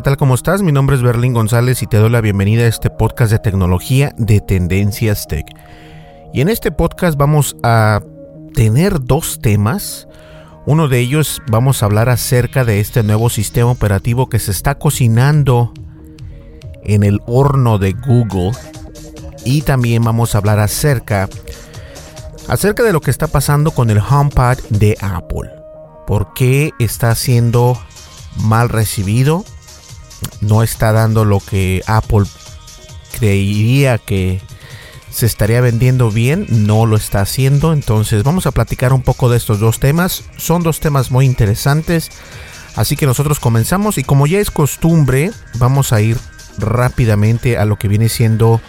¿qué tal? ¿Cómo estás? Mi nombre es Berlín González y te doy la bienvenida a este podcast de tecnología de Tendencias Tech. Y en este podcast vamos a tener dos temas. Uno de ellos vamos a hablar acerca de este nuevo sistema operativo que se está cocinando en el horno de Google. Y también vamos a hablar acerca acerca de lo que está pasando con el HomePod de Apple. ¿Por qué está siendo mal recibido? No está dando lo que Apple creería que se estaría vendiendo bien, no lo está haciendo. Entonces vamos a platicar un poco de estos dos temas. Son dos temas muy interesantes. Así que nosotros comenzamos y como ya es costumbre, vamos a ir rápidamente a lo que viene siendo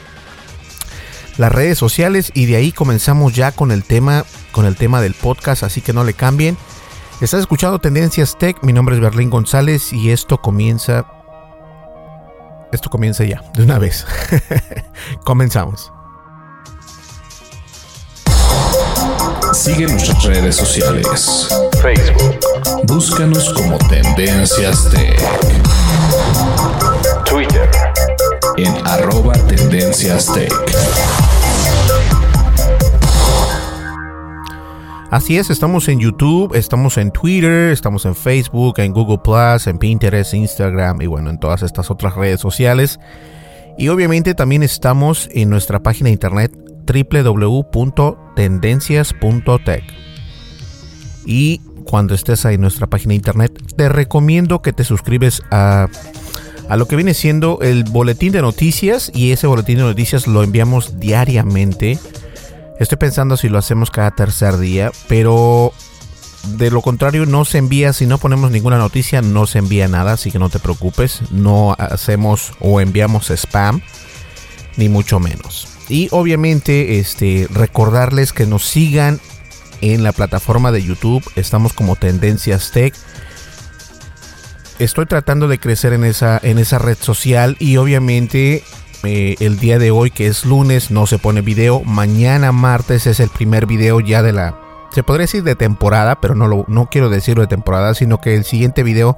las redes sociales y de ahí comenzamos ya con el tema con el tema del podcast, así que no le cambien. Estás escuchando Tendencias Tech, mi nombre es Berlín González y esto comienza esto comienza ya, de una vez. Comenzamos. Sigue nuestras redes sociales. Facebook. Búscanos como Tendencias Tech. Twitter. En arroba Tendencias Tech. Así es, estamos en YouTube, estamos en Twitter, estamos en Facebook, en Google Plus, en Pinterest, Instagram y bueno, en todas estas otras redes sociales. Y obviamente también estamos en nuestra página de internet www.tendencias.tech. Y cuando estés ahí en nuestra página de internet, te recomiendo que te suscribes a, a lo que viene siendo el boletín de noticias. Y ese boletín de noticias lo enviamos diariamente. Estoy pensando si lo hacemos cada tercer día, pero de lo contrario no se envía, si no ponemos ninguna noticia no se envía nada, así que no te preocupes, no hacemos o enviamos spam, ni mucho menos. Y obviamente este, recordarles que nos sigan en la plataforma de YouTube, estamos como Tendencias Tech. Estoy tratando de crecer en esa, en esa red social y obviamente eh, el día de hoy, que es lunes, no se pone video. Mañana, martes, es el primer video ya de la. Se podría decir de temporada, pero no, lo, no quiero decirlo de temporada, sino que el siguiente video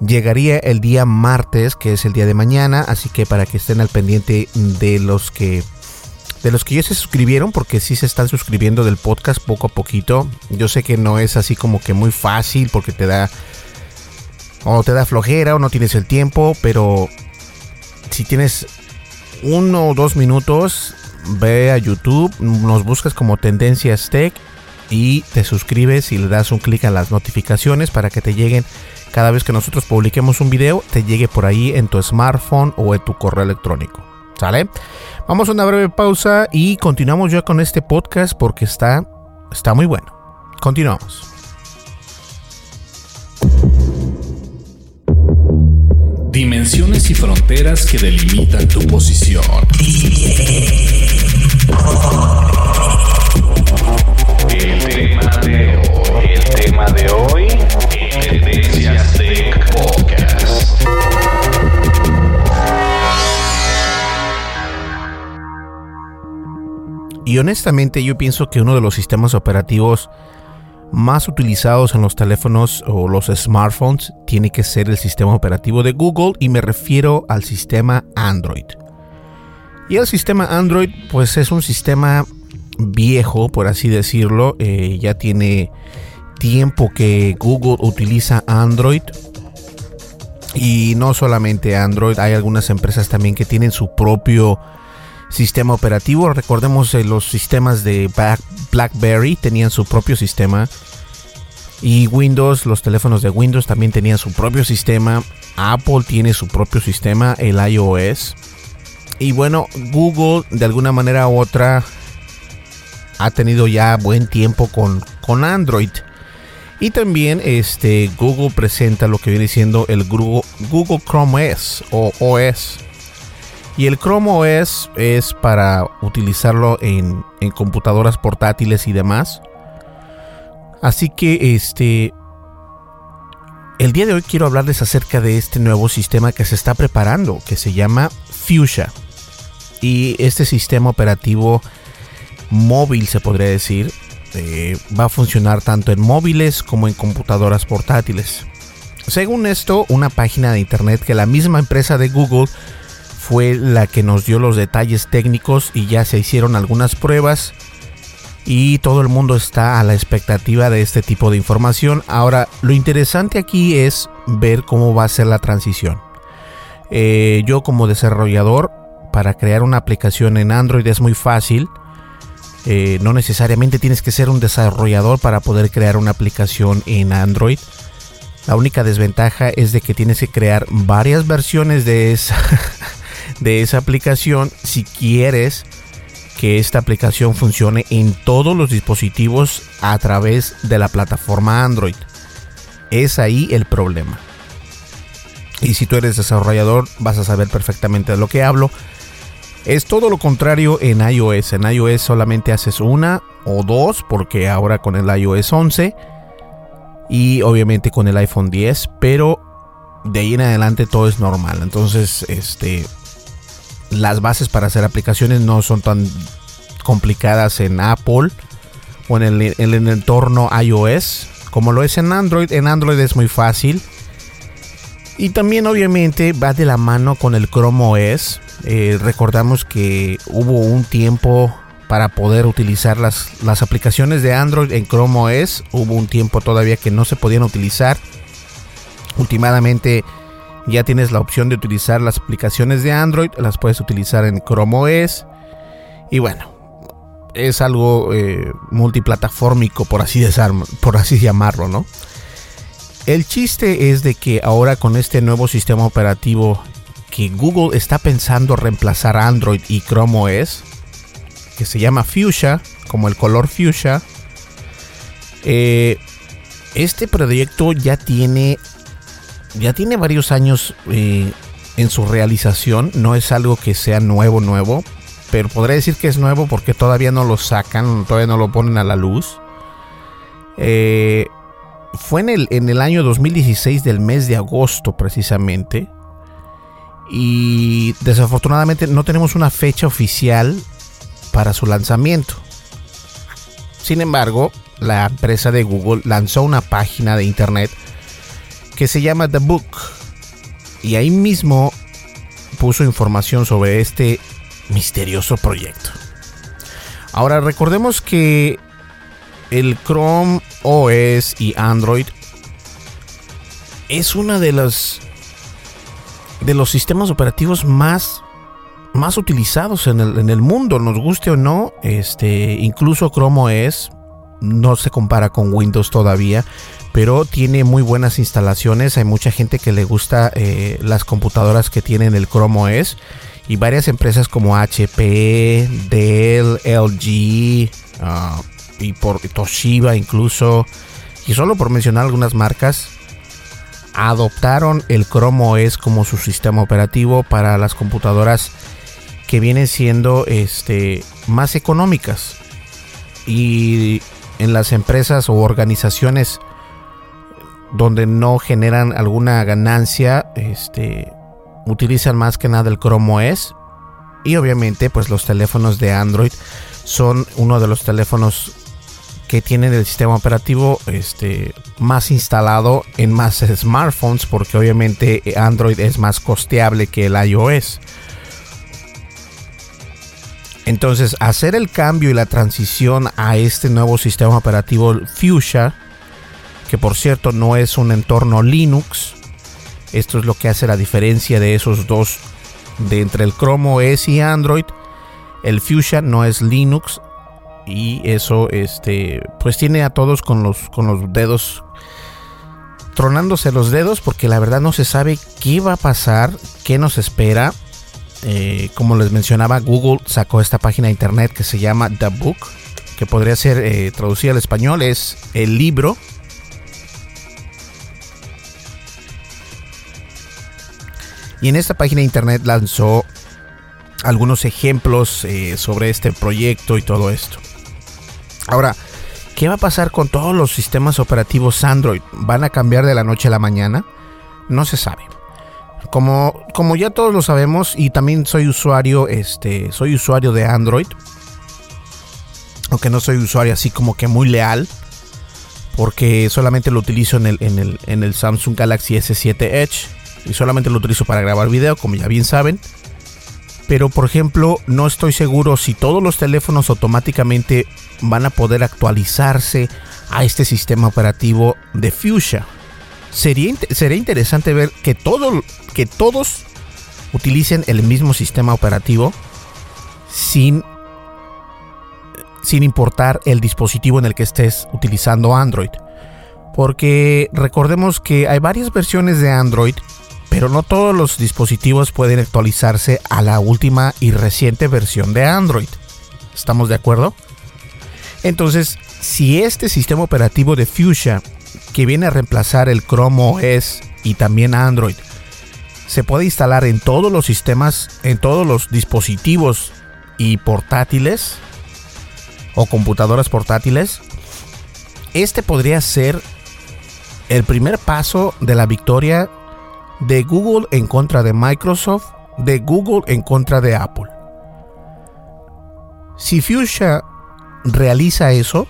llegaría el día martes, que es el día de mañana. Así que para que estén al pendiente de los que. De los que ya se suscribieron, porque sí se están suscribiendo del podcast poco a poquito. Yo sé que no es así como que muy fácil, porque te da. O te da flojera, o no tienes el tiempo, pero si tienes uno o dos minutos, ve a YouTube, nos buscas como Tendencias Tech y te suscribes y le das un clic a las notificaciones para que te lleguen cada vez que nosotros publiquemos un video, te llegue por ahí en tu smartphone o en tu correo electrónico. ¿Sale? Vamos a una breve pausa y continuamos ya con este podcast porque está, está muy bueno. Continuamos. Dimensiones y fronteras que delimitan tu posición. El tema de hoy, el tema de hoy, Tendencias Tech Podcast. Y honestamente yo pienso que uno de los sistemas operativos más utilizados en los teléfonos o los smartphones tiene que ser el sistema operativo de Google y me refiero al sistema Android. Y el sistema Android pues es un sistema viejo por así decirlo, eh, ya tiene tiempo que Google utiliza Android y no solamente Android, hay algunas empresas también que tienen su propio sistema operativo. Recordemos eh, los sistemas de BlackBerry tenían su propio sistema. Y Windows, los teléfonos de Windows también tenían su propio sistema. Apple tiene su propio sistema, el iOS. Y bueno, Google de alguna manera u otra ha tenido ya buen tiempo con, con Android. Y también este, Google presenta lo que viene siendo el Google, Chrome OS. Y el Chrome OS es para utilizarlo en, en computadoras portátiles y demás. Así que este el día de hoy quiero hablarles acerca de este nuevo sistema que se está preparando, que se llama Fuchsia. Y este sistema operativo móvil, se podría decir, eh, va a funcionar tanto en móviles como en computadoras portátiles. Según esto, una página de internet que la misma empresa de Google fue la que nos dio los detalles técnicos y ya se hicieron algunas pruebas y todo el mundo está a la expectativa de este tipo de información. Ahora, lo interesante aquí es ver cómo va a ser la transición. Eh, yo como desarrollador, para crear una aplicación en Android es muy fácil. Eh, no necesariamente tienes que ser un desarrollador para poder crear una aplicación en Android. La única desventaja es de que tienes que crear varias versiones de esa, de esa aplicación si quieres que esta aplicación funcione en todos los dispositivos a través de la plataforma Android. Es ahí el problema. Y si tú eres desarrollador vas a saber perfectamente de lo que hablo. Es todo lo contrario en iOS. En iOS solamente haces una o dos porque ahora con el iOS 11 y obviamente con el iPhone 10, pero de ahí en adelante todo es normal. Entonces, este las bases para hacer aplicaciones no son tan complicadas en Apple o en el, en el entorno iOS como lo es en Android. En Android es muy fácil. Y también obviamente va de la mano con el Chrome OS. Eh, recordamos que hubo un tiempo para poder utilizar las, las aplicaciones de Android en Chrome OS. Hubo un tiempo todavía que no se podían utilizar. Últimamente ya tienes la opción de utilizar las aplicaciones de Android. Las puedes utilizar en Chrome OS. Y bueno, es algo eh, multiplataformico, por así, por así llamarlo, ¿no? El chiste es de que ahora con este nuevo sistema operativo que Google está pensando reemplazar Android y Chrome OS, que se llama Fuchsia, como el color Fuchsia, eh, este proyecto ya tiene, ya tiene varios años eh, en su realización, no es algo que sea nuevo, nuevo, pero podría decir que es nuevo porque todavía no lo sacan, todavía no lo ponen a la luz. Eh, fue en el, en el año 2016 del mes de agosto precisamente. Y desafortunadamente no tenemos una fecha oficial para su lanzamiento. Sin embargo, la empresa de Google lanzó una página de internet que se llama The Book. Y ahí mismo puso información sobre este misterioso proyecto. Ahora recordemos que el Chrome OS y Android es una de los de los sistemas operativos más más utilizados en el, en el mundo, nos guste o no. Este, incluso Chrome OS no se compara con Windows todavía, pero tiene muy buenas instalaciones. Hay mucha gente que le gusta eh, las computadoras que tienen el Chrome OS y varias empresas como HP, Dell, LG ah, y por Toshiba incluso. Y solo por mencionar algunas marcas, adoptaron el Chrome OS como su sistema operativo para las computadoras que vienen siendo este, más económicas. Y en las empresas o organizaciones donde no generan alguna ganancia, este, utilizan más que nada el Chrome OS. Y obviamente, pues los teléfonos de Android son uno de los teléfonos que tienen el sistema operativo este, más instalado en más smartphones porque obviamente Android es más costeable que el iOS. Entonces, hacer el cambio y la transición a este nuevo sistema operativo Fuchsia, que por cierto no es un entorno Linux, esto es lo que hace la diferencia de esos dos, de entre el Chrome OS y Android. El Fuchsia no es Linux y eso, este, pues tiene a todos con los, con los dedos tronándose los dedos porque la verdad no se sabe qué va a pasar, qué nos espera eh, como les mencionaba, Google sacó esta página de internet que se llama The Book, que podría ser eh, traducida al español, es el libro. Y en esta página de internet lanzó algunos ejemplos eh, sobre este proyecto y todo esto. Ahora, ¿qué va a pasar con todos los sistemas operativos Android? ¿Van a cambiar de la noche a la mañana? No se sabe. Como, como ya todos lo sabemos, y también soy usuario, este, soy usuario de Android. Aunque no soy usuario así como que muy leal. Porque solamente lo utilizo en el, en el, en el Samsung Galaxy S7 Edge. Y solamente lo utilizo para grabar video, como ya bien saben. Pero por ejemplo, no estoy seguro si todos los teléfonos automáticamente van a poder actualizarse a este sistema operativo de Fuchsia sería, sería interesante ver que, que todos utilicen el mismo sistema operativo sin, sin importar el dispositivo en el que estés utilizando Android. Porque recordemos que hay varias versiones de Android, pero no todos los dispositivos pueden actualizarse a la última y reciente versión de Android. ¿Estamos de acuerdo? Entonces, si este sistema operativo de Fuchsia que viene a reemplazar el Chrome OS y también Android. Se puede instalar en todos los sistemas, en todos los dispositivos y portátiles o computadoras portátiles. Este podría ser el primer paso de la victoria de Google en contra de Microsoft, de Google en contra de Apple. Si Fuchsia realiza eso,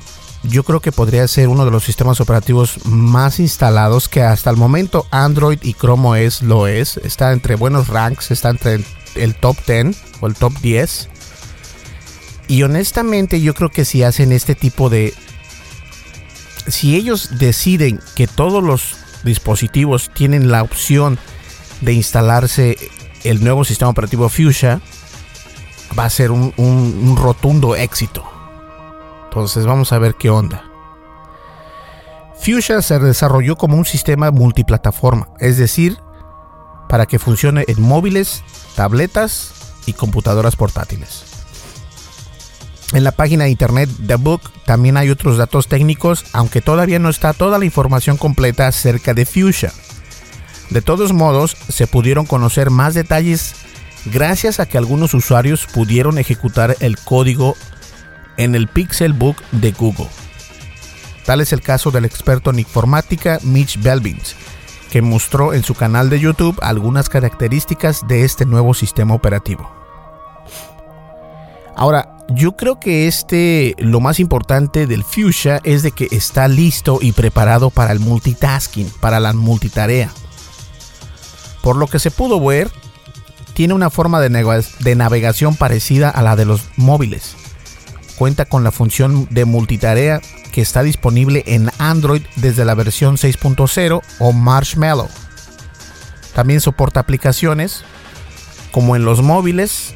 yo creo que podría ser uno de los sistemas operativos más instalados que hasta el momento Android y Chrome OS lo es. Está entre buenos ranks, está entre el top 10 o el top 10. Y honestamente yo creo que si hacen este tipo de... Si ellos deciden que todos los dispositivos tienen la opción de instalarse el nuevo sistema operativo Fuchsia, va a ser un, un rotundo éxito. Entonces vamos a ver qué onda. Fuchsia se desarrolló como un sistema multiplataforma, es decir, para que funcione en móviles, tabletas y computadoras portátiles. En la página de internet The Book también hay otros datos técnicos, aunque todavía no está toda la información completa acerca de Fuchsia. De todos modos, se pudieron conocer más detalles gracias a que algunos usuarios pudieron ejecutar el código en el Pixel Book de Google. Tal es el caso del experto en informática Mitch Belvins, que mostró en su canal de YouTube algunas características de este nuevo sistema operativo. Ahora, yo creo que este lo más importante del Fuchsia es de que está listo y preparado para el multitasking, para la multitarea. Por lo que se pudo ver, tiene una forma de navegación parecida a la de los móviles cuenta con la función de multitarea que está disponible en Android desde la versión 6.0 o Marshmallow. También soporta aplicaciones como en los móviles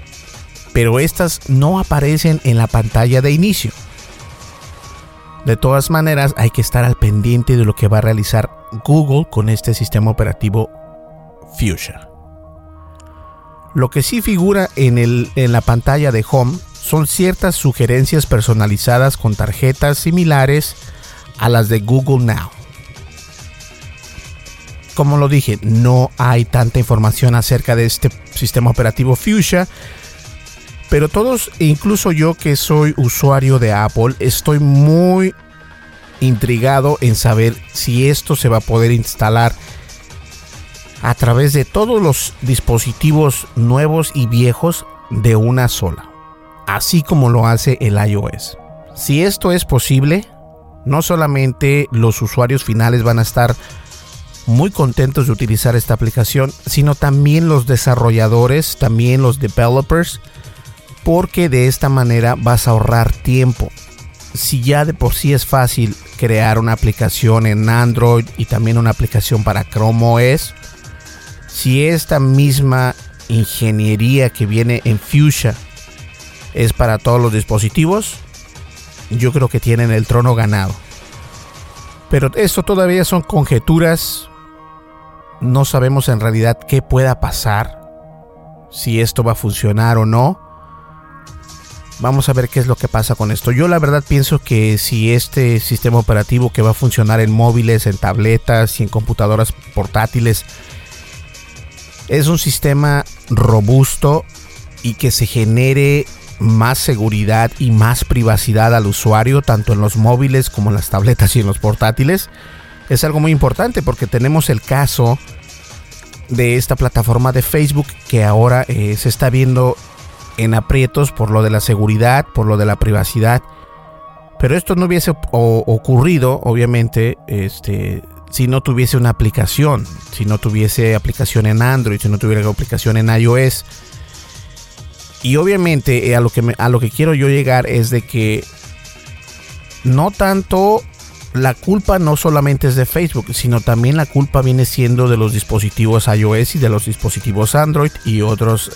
pero estas no aparecen en la pantalla de inicio. De todas maneras, hay que estar al pendiente de lo que va a realizar Google con este sistema operativo Fuchsia. Lo que sí figura en, el, en la pantalla de Home son ciertas sugerencias personalizadas con tarjetas similares a las de Google Now. Como lo dije, no hay tanta información acerca de este sistema operativo Fuchsia, pero todos, incluso yo que soy usuario de Apple, estoy muy intrigado en saber si esto se va a poder instalar a través de todos los dispositivos nuevos y viejos de una sola, así como lo hace el iOS. Si esto es posible, no solamente los usuarios finales van a estar muy contentos de utilizar esta aplicación, sino también los desarrolladores, también los developers, porque de esta manera vas a ahorrar tiempo. Si ya de por sí es fácil crear una aplicación en Android y también una aplicación para Chrome OS, si esta misma ingeniería que viene en Fuchsia es para todos los dispositivos, yo creo que tienen el trono ganado. Pero esto todavía son conjeturas. No sabemos en realidad qué pueda pasar. Si esto va a funcionar o no. Vamos a ver qué es lo que pasa con esto. Yo la verdad pienso que si este sistema operativo que va a funcionar en móviles, en tabletas y en computadoras portátiles es un sistema robusto y que se genere más seguridad y más privacidad al usuario, tanto en los móviles como en las tabletas y en los portátiles, es algo muy importante porque tenemos el caso de esta plataforma de Facebook que ahora eh, se está viendo en aprietos por lo de la seguridad, por lo de la privacidad. Pero esto no hubiese ocurrido, obviamente, este, si no tuviese una aplicación, si no tuviese aplicación en Android, si no tuviera aplicación en iOS. Y obviamente eh, a lo que a lo que quiero yo llegar es de que no tanto la culpa no solamente es de Facebook, sino también la culpa viene siendo de los dispositivos iOS y de los dispositivos Android y otros,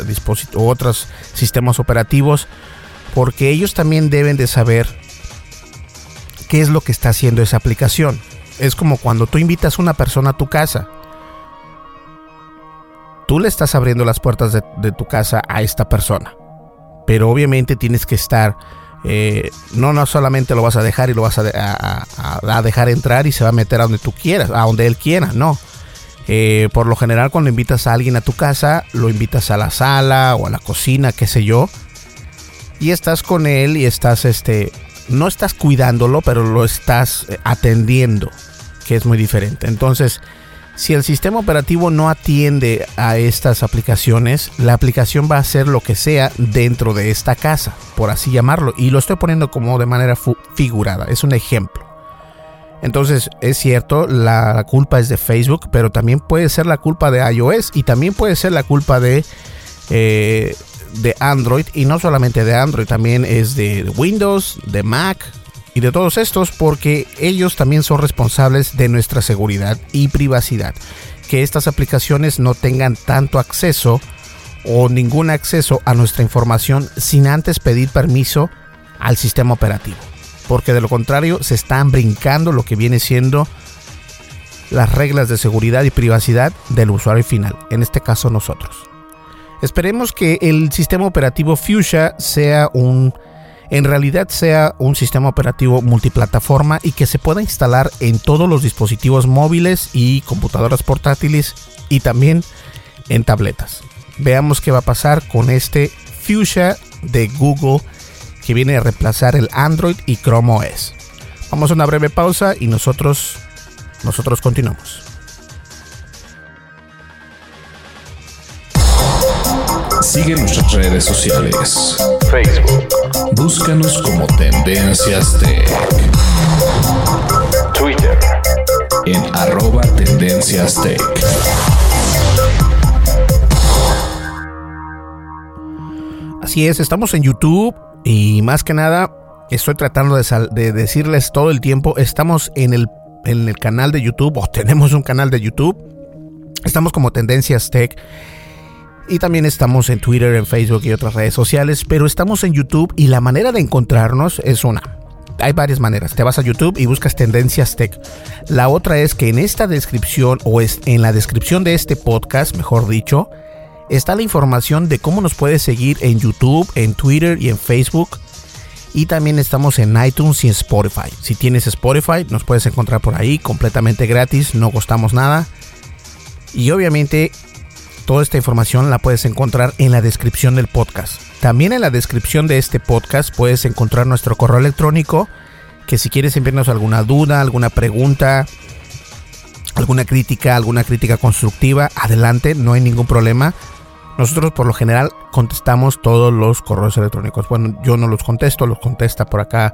otros sistemas operativos, porque ellos también deben de saber qué es lo que está haciendo esa aplicación. Es como cuando tú invitas a una persona a tu casa. Tú le estás abriendo las puertas de, tu casa a esta persona, pero obviamente tienes que estar eh, no, no solamente lo vas a dejar y lo vas a, dejar entrar y se va a meter a donde tú quieras, a donde él quiera, no. Eh, por lo general cuando invitas a alguien a tu casa, lo invitas a la sala o a la cocina, qué sé yo, y estás con él y estás, este, no estás cuidándolo, pero lo estás eh, atendiendo, que es muy diferente. Entonces, si el sistema operativo no atiende a estas aplicaciones, la aplicación va a hacer lo que sea dentro de esta casa, por así llamarlo. Y lo estoy poniendo como de manera figurada, es un ejemplo. Entonces, es cierto, la, culpa es de Facebook, pero también puede ser la culpa de iOS y también puede ser la culpa de, eh, de Android. Y no solamente de Android, también es de Windows, de Mac, y de todos estos porque ellos también son responsables de nuestra seguridad y privacidad. Que estas aplicaciones no tengan tanto acceso o ningún acceso a nuestra información sin antes pedir permiso al sistema operativo. Porque de lo contrario se están brincando lo que viene siendo las reglas de seguridad y privacidad del usuario final, en este caso nosotros. Esperemos que el sistema operativo Fuchsia sea un en realidad sea un sistema operativo multiplataforma y que se pueda instalar en todos los dispositivos móviles y computadoras portátiles y también en tabletas. Veamos qué va a pasar con este Fuchsia de Google que viene a reemplazar el Android y Chrome OS. Vamos a una breve pausa y nosotros nosotros continuamos. Sigue nuestras redes sociales. Facebook. Búscanos como Tendencias Tech. Twitter. En arroba Tendencias Tech. Así es, estamos en YouTube y más que nada estoy tratando de, de decirles todo el tiempo, estamos en el, en el canal de YouTube o tenemos un canal de YouTube. Estamos como Tendencias Tech Y también estamos en Twitter, en Facebook y otras redes sociales, pero estamos en YouTube y la manera de encontrarnos es una. Hay varias maneras. Te vas a YouTube y buscas Tendencias Tech. La otra es que en esta descripción o es en la descripción de este podcast, mejor dicho, está la información de cómo nos puedes seguir en YouTube, en Twitter y en Facebook. Y también estamos en iTunes y en Spotify. Si tienes Spotify, nos puedes encontrar por ahí completamente gratis, no costamos nada. Y obviamente toda esta información la puedes encontrar en la descripción del podcast. También en la descripción de este podcast puedes encontrar nuestro correo electrónico, que si quieres enviarnos alguna duda, alguna pregunta, alguna crítica, alguna crítica constructiva, adelante, no hay ningún problema. Nosotros por lo general contestamos todos los correos electrónicos. Bueno, yo no los contesto, los contesta por acá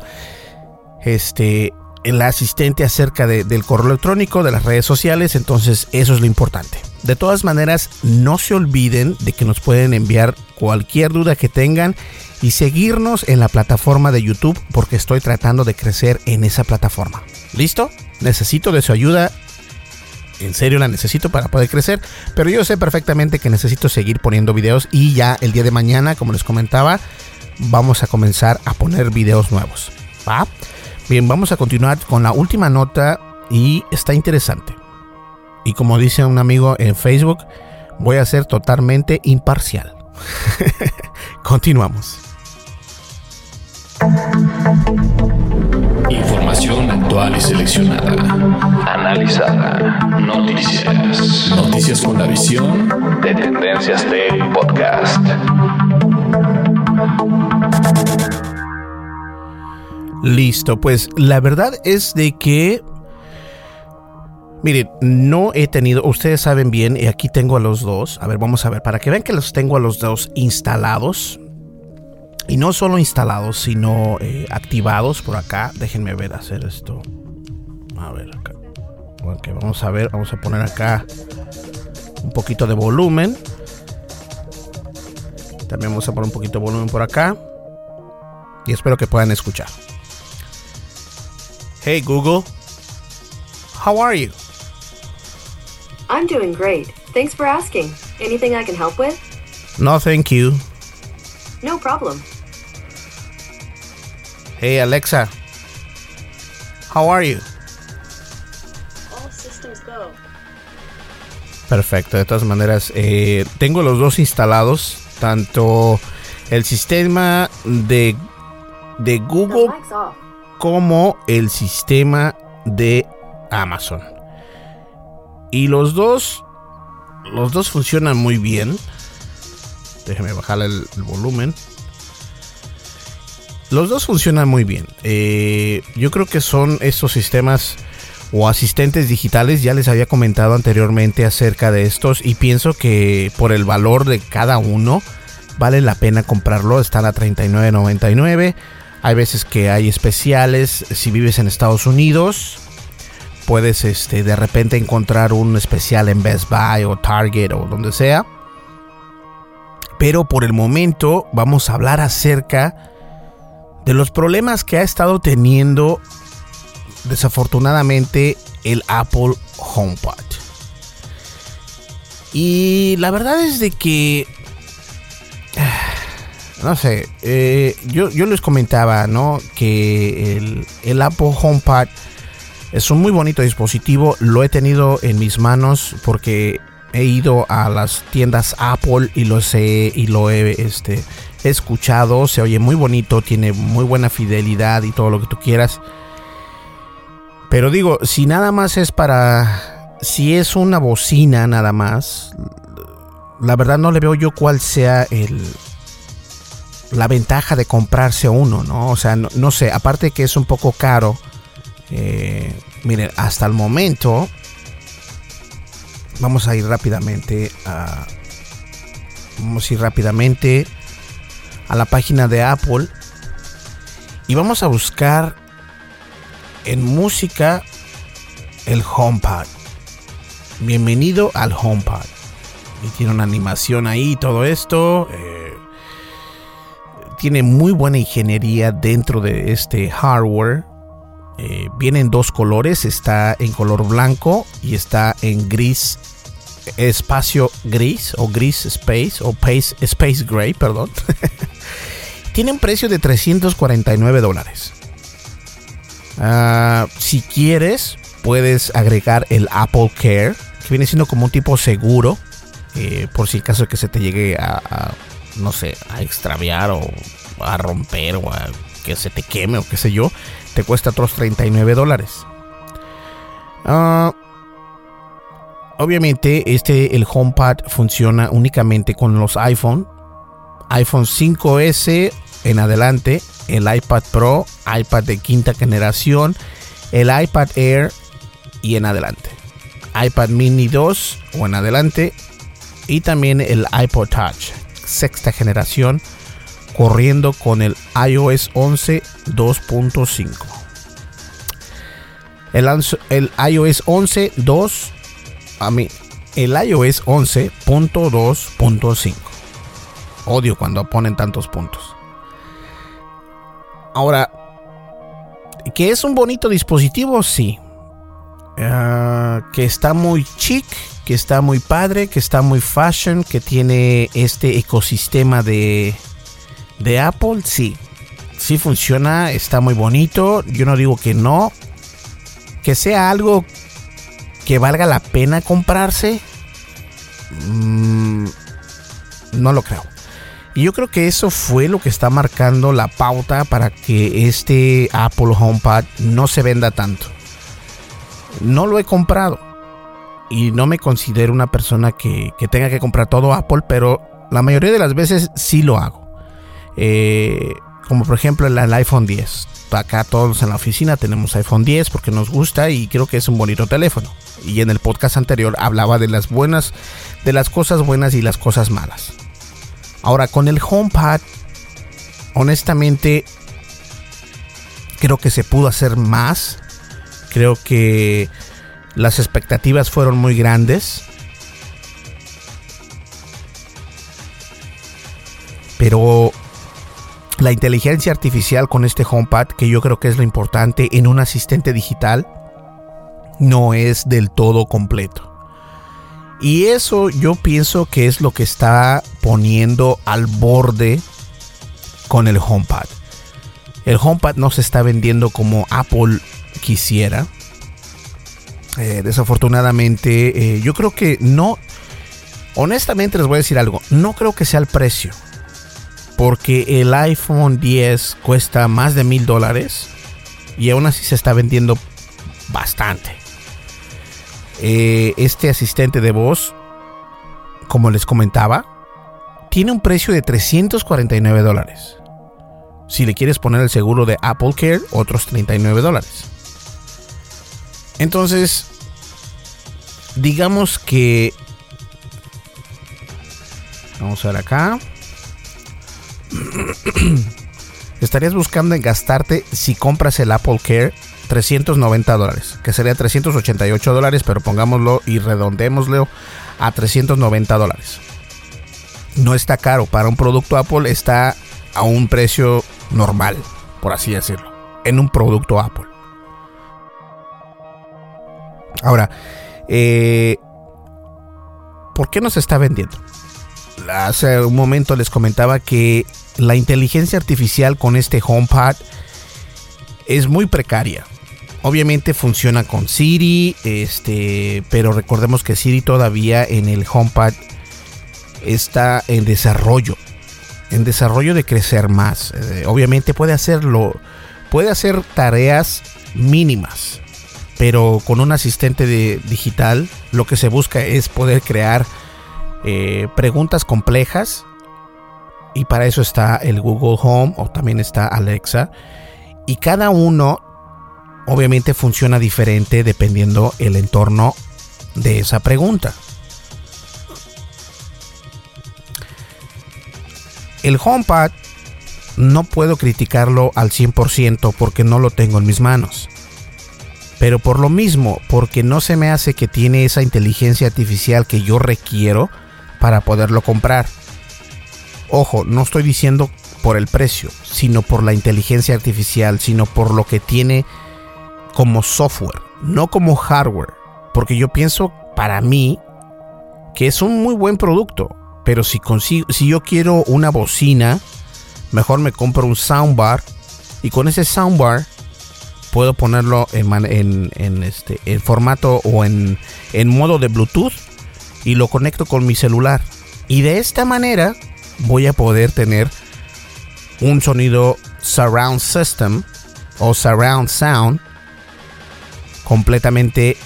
este el asistente acerca del correo electrónico, de las redes sociales, entonces eso es lo importante. De todas maneras, no se olviden de que nos pueden enviar cualquier duda que tengan y seguirnos en la plataforma de YouTube porque estoy tratando de crecer en esa plataforma. ¿Listo? Necesito de su ayuda. En serio la necesito para poder crecer, pero yo sé perfectamente que necesito seguir poniendo videos y ya el día de mañana, como les comentaba, vamos a comenzar a poner videos nuevos. ¿Va? Bien, vamos a continuar con la última nota y está interesante. Y como dice un amigo en Facebook, voy a ser totalmente imparcial. Continuamos. Información actual y seleccionada. Analizada. Noticias. Noticias con la visión de Tendencias Tech Podcast. Listo, pues la verdad es de que... Miren, no he tenido, ustedes saben bien, y aquí tengo a los dos. A ver, vamos a ver, para que vean que los tengo a los dos instalados. Y no solo instalados, sino eh, activados por acá. Déjenme ver hacer esto. A ver, acá. Ok, vamos a ver, vamos a poner acá un poquito de volumen. También vamos a poner un poquito de volumen por acá. Y espero que puedan escuchar. Hey Google, how are you? I'm doing great. Thanks for asking. Anything I can help with? No, thank you. No problem. Hey Alexa, how are you? All systems go. Perfecto, de todas maneras, eh, tengo los dos instalados, tanto el sistema de, de Google como el sistema de Amazon. Y los dos, los dos funcionan muy bien. Déjeme bajar el, volumen. Los dos funcionan muy bien. Eh, yo creo que son estos sistemas o asistentes digitales. Ya les había comentado anteriormente acerca de estos y pienso que por el valor de cada uno vale la pena comprarlo. Están a 39.99. Hay veces que hay especiales. Si vives en Estados Unidos, puedes este, de repente encontrar un especial en Best Buy o Target o donde sea. Pero por el momento vamos a hablar acerca de los problemas que ha estado teniendo desafortunadamente el Apple HomePod. Y la verdad es de que no sé, eh, yo, yo les comentaba, ¿no? Que el, el Apple HomePod es un muy bonito dispositivo. Lo he tenido en mis manos porque he ido a las tiendas Apple y los he, y lo he este, escuchado. Se oye muy bonito, tiene muy buena fidelidad y todo lo que tú quieras. Pero digo, si nada más es para. Si es una bocina nada más. La verdad no le veo yo cuál sea el, la ventaja de comprarse uno, ¿no? O sea, no, no sé, aparte que es un poco caro. Eh, miren, hasta el momento. Vamos a ir rápidamente a. Vamos a ir rápidamente a la página de Apple. Y vamos a buscar en música el HomePod. Bienvenido al HomePod. Y tiene una animación ahí todo esto. eh, tiene muy buena ingeniería dentro de este hardware. Eh, viene en dos colores, está en color blanco y está en gris espacio gris o gris space o space, space gray, perdón. Tiene un precio de 349 dólares. Ah, si quieres, puedes agregar el Apple Care, que viene siendo como un tipo seguro, eh, por si el caso que se te llegue a, no sé, a extraviar o a romper o a que se te queme o qué sé yo, te cuesta otros 39 dólares. Ah, obviamente, este, el HomePad funciona únicamente con los iPhone, iPhone 5S en adelante, el iPad Pro, iPad de quinta generación, el iPad Air y en adelante. iPad Mini 2 o en adelante y también el iPod Touch sexta generación corriendo con el iOS 11 2.5. El, el, iOS 11 2 a mí el iOS 11.2.5. Odio cuando ponen tantos puntos. Ahora, que es un bonito dispositivo, sí. Ah, que está muy chic, que está muy padre, que está muy fashion, que tiene este ecosistema de, de Apple, sí. Sí funciona, está muy bonito. Yo no digo que no. Que sea algo que valga la pena comprarse. Mm, no lo creo. Y yo creo que eso fue lo que está marcando la pauta para que este Apple HomePad no se venda tanto. No lo he comprado. Y no me considero una persona que, tenga que comprar todo Apple, pero la mayoría de las veces sí lo hago. Eh, como por ejemplo el, iPhone 10. Acá todos en la oficina tenemos iPhone 10 porque nos gusta y creo que es un bonito teléfono. Y en el podcast anterior hablaba de las buenas, de las cosas buenas y las cosas malas. Ahora, con el HomePad, honestamente, creo que se pudo hacer más. Creo que las expectativas fueron muy grandes. Pero la inteligencia artificial con este HomePad, que yo creo que es lo importante en un asistente digital, no es del todo completo. Y eso yo pienso que es lo que está poniendo al borde con el HomePad. El HomePad no se está vendiendo como Apple quisiera. Eh, desafortunadamente, eh, yo creo que no. Honestamente les voy a decir algo. No creo que sea el precio. Porque el iPhone 10 cuesta más de mil dólares. Y aún así se está vendiendo bastante. Eh, este asistente de voz, como les comentaba, tiene un precio de 349 dólares. Si le quieres poner el seguro de Apple Care, otros 39 dólares. Entonces, digamos que... Vamos a ver acá. Estarías buscando en gastarte si compras el Apple Care 390 dólares, que sería 388 dólares, pero pongámoslo y redondémoslo a 390 dólares. No está caro, para un producto Apple está a un precio normal, por así decirlo, en un producto Apple. Ahora, eh, ¿por qué no se está vendiendo? Hace un momento les comentaba que la inteligencia artificial con este HomePad es muy precaria. Obviamente funciona con Siri, este, pero recordemos que Siri todavía en el HomePad está en desarrollo, en desarrollo de crecer más. Eh, obviamente puede hacerlo, puede hacer tareas mínimas, pero con un asistente de, digital lo que se busca es poder crear eh, preguntas complejas y para eso está el Google Home o también está Alexa y cada uno obviamente funciona diferente dependiendo el entorno de esa pregunta. El HomePad no puedo criticarlo al 100% porque no lo tengo en mis manos. Pero por lo mismo, porque no se me hace que tiene esa inteligencia artificial que yo requiero para poderlo comprar. Ojo, no estoy diciendo por el precio, sino por la inteligencia artificial, sino por lo que tiene como software, no como hardware. Porque yo pienso, para mí, que es un muy buen producto, pero si consigo, si yo quiero una bocina, mejor me compro un soundbar y con ese soundbar puedo ponerlo en, este, formato o en modo de Bluetooth y lo conecto con mi celular. Y de esta manera voy a poder tener un sonido surround system o surround sound completamente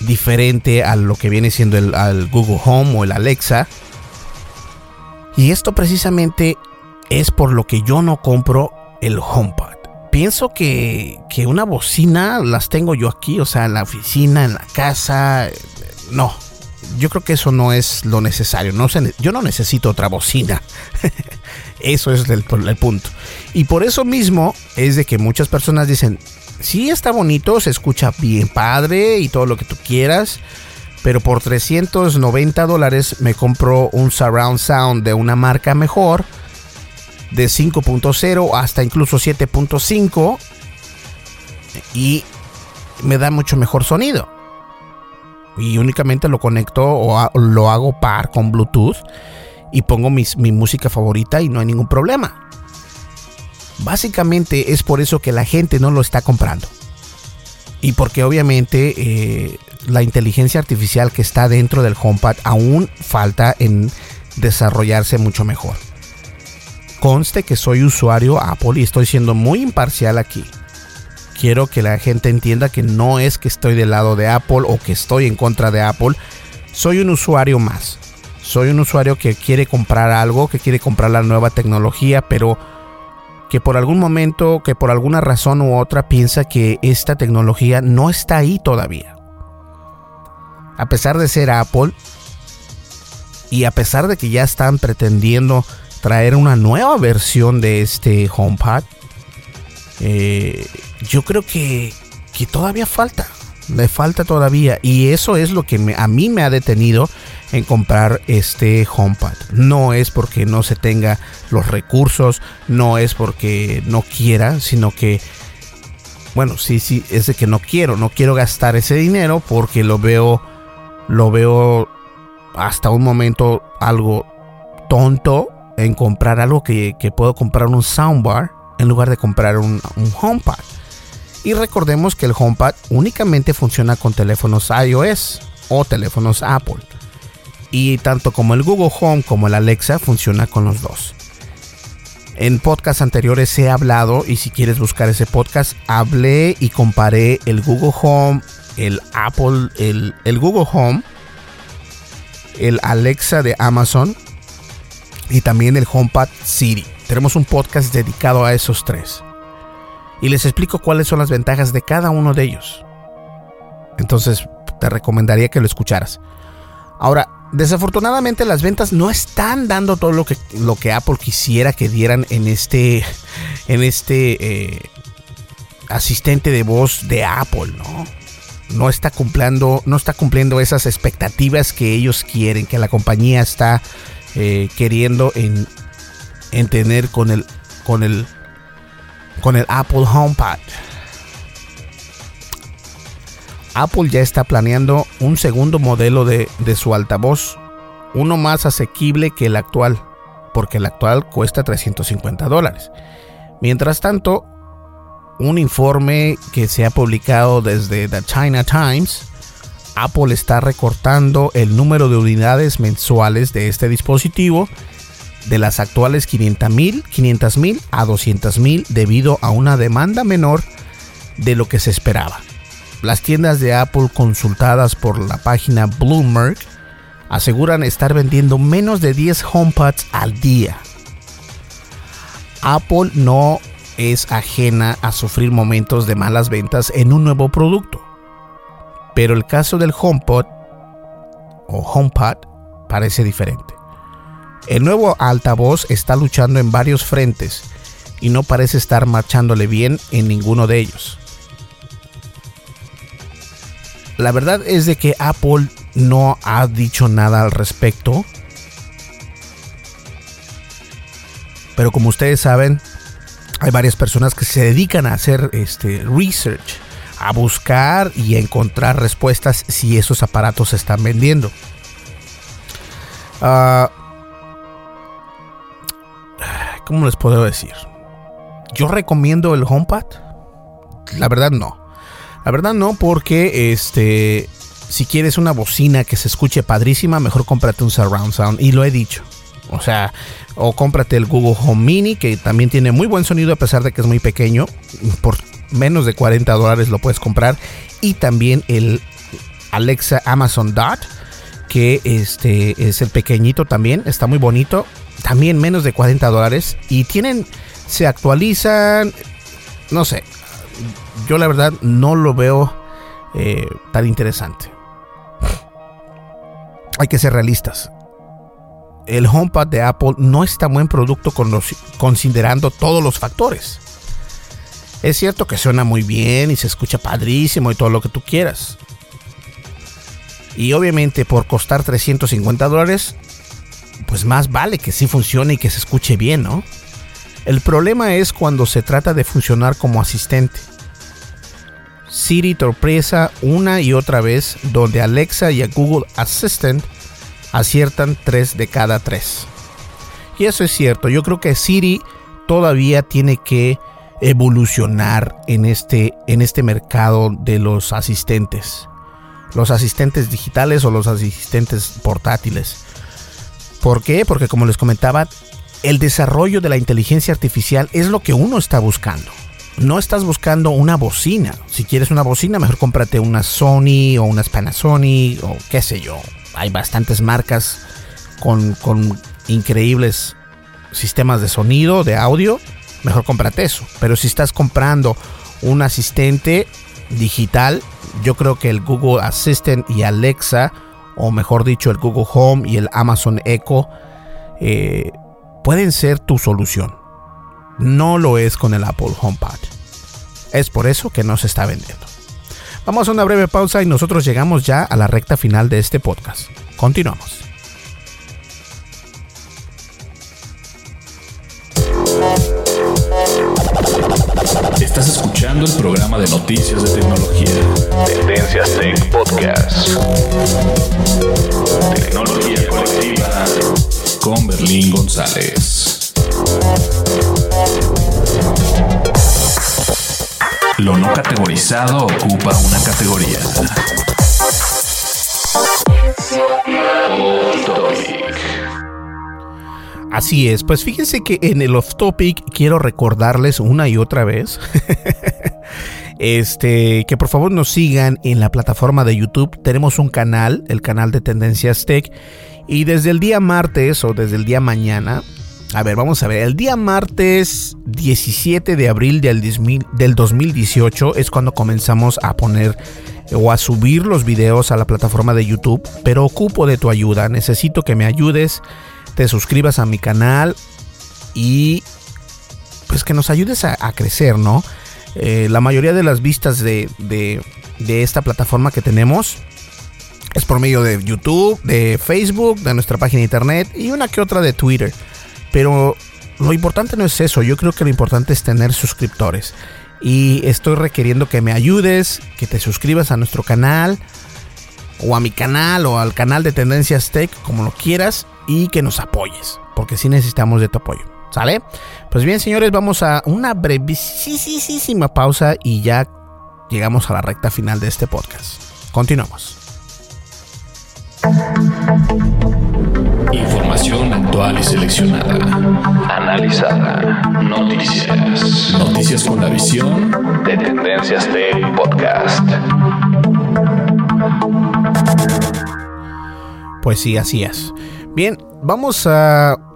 diferente a lo que viene siendo el al Google Home o el Alexa. Y esto precisamente es por lo que yo no compro el HomePod. Pienso que, que una bocina las tengo yo aquí, o sea, en la oficina, en la casa. No, yo creo que eso no es lo necesario. Yo no necesito otra bocina. eso es el, el, punto. Y por eso mismo es de que muchas personas dicen, sí está bonito, se escucha bien padre y todo lo que tú quieras. Pero por 390 dólares me compro un surround sound de una marca mejor. De 5.0 hasta incluso 7.5. Y me da mucho mejor sonido y únicamente lo conecto o lo hago par con Bluetooth y pongo mi música favorita y no hay ningún problema. Básicamente es por eso que la gente no lo está comprando. Y porque obviamente eh, la inteligencia artificial que está dentro del HomePad aún falta en desarrollarse mucho mejor. Conste que soy usuario Apple y estoy siendo muy imparcial aquí quiero que la gente entienda que no es que estoy del lado de Apple o que estoy en contra de Apple. Soy un usuario más. Soy un usuario que quiere comprar algo, que quiere comprar la nueva tecnología, pero que por algún momento, que por alguna razón u otra piensa que esta tecnología no está ahí todavía. A pesar de ser Apple y a pesar de que ya están pretendiendo traer una nueva versión de este HomePod, eh, yo creo que, que todavía falta. Le falta todavía. Y eso es lo que a mí me ha detenido en comprar este HomePad. No es porque no se tenga los recursos, no es porque no quiera, sino que, bueno, sí, sí, es de que no quiero, no quiero gastar ese dinero porque lo veo, lo veo hasta un momento algo tonto en comprar algo que, que puedo comprar un soundbar en lugar de comprar un, un HomePad. Y recordemos que el HomePad únicamente funciona con teléfonos iOS o teléfonos Apple. Y tanto como el Google Home como el Alexa funciona con los dos. En podcasts anteriores he hablado y si quieres buscar ese podcast, hablé y comparé el Google Home, el Apple, el, el Google Home, el Alexa de Amazon y también el HomePad Siri. Tenemos un podcast dedicado a esos tres y les explico cuáles son las ventajas de cada uno de ellos. Entonces te recomendaría que lo escucharas. Ahora, desafortunadamente las ventas no están dando todo lo que, lo que Apple quisiera que dieran en este, en este eh, asistente de voz de Apple, ¿no? No está cumpliendo, no está cumpliendo esas expectativas que ellos quieren, que la compañía está eh, queriendo en, en tener con el, con el con el Apple HomePod. Apple ya está planeando un segundo modelo de, su altavoz, uno más asequible que el actual, porque el actual cuesta 350 dólares. Mientras tanto, un informe que se ha publicado desde The China Times, Apple está recortando el número de unidades mensuales de este dispositivo de las actuales 500 mil 500 mil a 200 mil debido a una demanda menor de lo que se esperaba. Las tiendas de Apple consultadas por la página Bloomberg aseguran estar vendiendo menos de 10 HomePods al día. Apple no es ajena a sufrir momentos de malas ventas en un nuevo producto. Pero el caso del HomePod o HomePod parece diferente. El nuevo altavoz está luchando en varios frentes y no parece estar marchándole bien en ninguno de ellos. La verdad es de que Apple no ha dicho nada al respecto. Pero como ustedes saben, hay varias personas que se dedican a hacer este research, a buscar y encontrar respuestas si esos aparatos se están vendiendo. Ah, ¿Cómo les puedo decir? Yo recomiendo el HomePad. La verdad no. La verdad no, porque este, si quieres una bocina que se escuche padrísima, mejor cómprate un surround sound. Y lo he dicho. O sea, o cómprate el Google Home Mini, que también tiene muy buen sonido a pesar de que es muy pequeño. Por menos de 40 dólares lo puedes comprar. Y también el Alexa Amazon Dot, que este es el pequeñito también. Está muy bonito. También menos de 40 dólares. Y tienen, se actualizan. No sé. Yo la verdad no lo veo eh, tan interesante. Hay que ser realistas el HomePod de Apple no es tan buen producto considerando todos los factores. Es cierto que suena muy bien y se escucha padrísimo y todo lo que tú quieras. Y obviamente por costar 350 dólares, pues más vale que sí funcione y que se escuche bien, ¿no? El problema es cuando se trata de funcionar como asistente. Siri torpeza una y otra vez donde Alexa y a Google Assistant aciertan 3 de cada 3. Y eso es cierto, yo creo que Siri todavía tiene que evolucionar en este, en este mercado de los asistentes. Los asistentes digitales o los asistentes portátiles. ¿Por qué? Porque como les comentaba, el desarrollo de la inteligencia artificial es lo que uno está buscando. No estás buscando una bocina. Si quieres una bocina, mejor cómprate una Sony o una Panasonic o qué sé yo, hay bastantes marcas con, increíbles sistemas de sonido, de audio, mejor cómprate eso. Pero si estás comprando un asistente digital, yo creo que el Google Assistant y Alexa, o mejor dicho, el Google Home y el Amazon Echo, eh, pueden ser tu solución. No lo es con el Apple HomePod. Es por eso que no se está vendiendo. Vamos a una breve pausa y nosotros llegamos ya a la recta final de este podcast. Continuamos. Escuchando el programa de noticias de tecnología. Tendencias Tech Podcast. Tecnología colectiva con Berlín González. Lo no categorizado ocupa una categoría. Así es, pues fíjense que en el off topic quiero recordarles una y otra vez este que por favor nos sigan en la plataforma de YouTube. Tenemos un canal, el canal de Tendencias Tech y desde el día martes o desde el día mañana a ver, vamos a ver. El día martes 17 de abril del, del 2018 es cuando comenzamos a poner o a subir los videos a la plataforma de YouTube, pero ocupo de tu ayuda. Necesito que me ayudes, te suscribas a mi canal y pues que nos ayudes a, crecer, ¿no? Eh, la mayoría de las vistas de, de, esta plataforma que tenemos es por medio de YouTube, de Facebook, de nuestra página de internet y una que otra de Twitter. Pero lo importante no es eso, yo creo que lo importante es tener suscriptores. Y estoy requiriendo que me ayudes, que te suscribas a nuestro canal, o a mi canal, o al canal de Tendencias Tech, como lo quieras, y que nos apoyes, porque sí necesitamos de tu apoyo. ¿Sale? Pues bien, señores, vamos a una brevísima pausa y ya llegamos a la recta final de este podcast. Continuamos. Información actual y seleccionada. Analizada. Noticias. Noticias con la visión de Tendencias Tech Podcast. Pues sí, así es. Bien, vamos a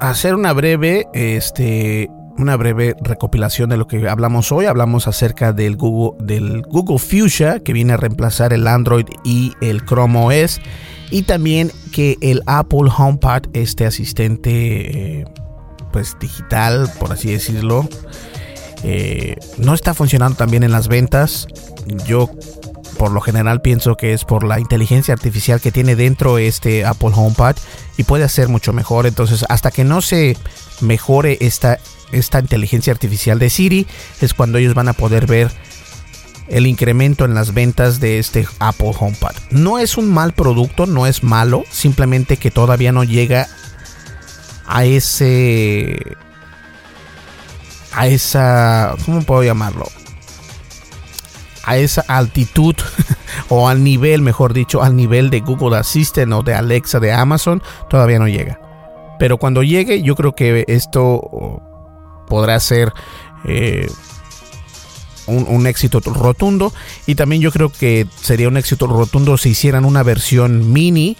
hacer una breve, este, una breve recopilación de lo que hablamos hoy. Hablamos acerca del Google, del Google Fuchsia que viene a reemplazar el Android y el Chrome OS y también que el Apple HomePod, este asistente eh, pues digital, por así decirlo, eh, no está funcionando también en las ventas. Yo por lo general pienso que es por la inteligencia artificial que tiene dentro este Apple HomePod y puede hacer mucho mejor. Entonces, hasta que no se mejore esta, esta inteligencia artificial de Siri, es cuando ellos van a poder ver el incremento en las ventas de este Apple HomePod. No es un mal producto, no es malo, simplemente que todavía no llega a ese a esa ¿cómo puedo llamarlo? A esa altitud o al nivel, mejor dicho, al nivel de Google Assistant o de Alexa de Amazon, todavía no llega. Pero cuando llegue, yo creo que esto podrá ser eh, un, éxito rotundo. Y también yo creo que sería un éxito rotundo si hicieran una versión mini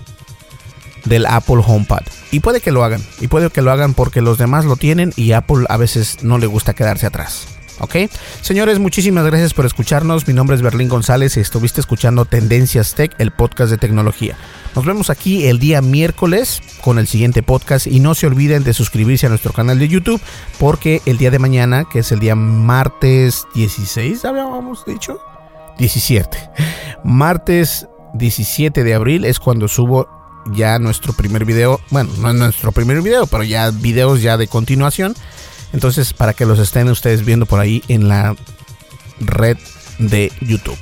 del Apple HomePod. Y puede que lo hagan. Y puede que lo hagan porque los demás lo tienen y Apple a veces no le gusta quedarse atrás. ¿Ok? Señores, muchísimas gracias por escucharnos. Mi nombre es Berlín González y estuviste escuchando Tendencias Tech, el podcast de tecnología. Nos vemos aquí el día miércoles con el siguiente podcast y no se olviden de suscribirse a nuestro canal de YouTube porque el día de mañana, que es el día martes 16, habíamos dicho? 17. Martes 17 de abril es cuando subo ya nuestro primer video. Bueno, no es nuestro primer video, pero ya videos ya de continuación entonces, para que los estén ustedes viendo por ahí en la red de YouTube.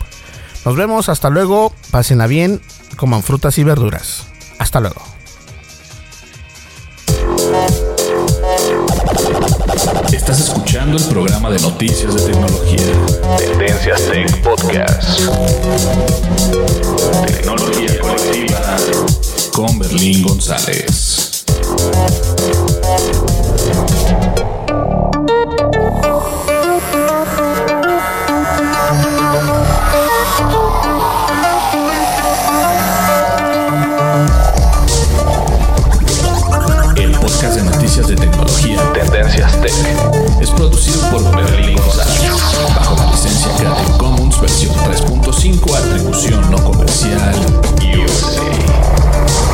Nos vemos, hasta luego, pásenla bien, coman frutas y verduras. Hasta luego. Estás escuchando el programa de noticias de tecnología. Tendencias Tech Podcast. Tecnología colectiva con Berlín González. Versión 3.5, atribución no comercial, USA.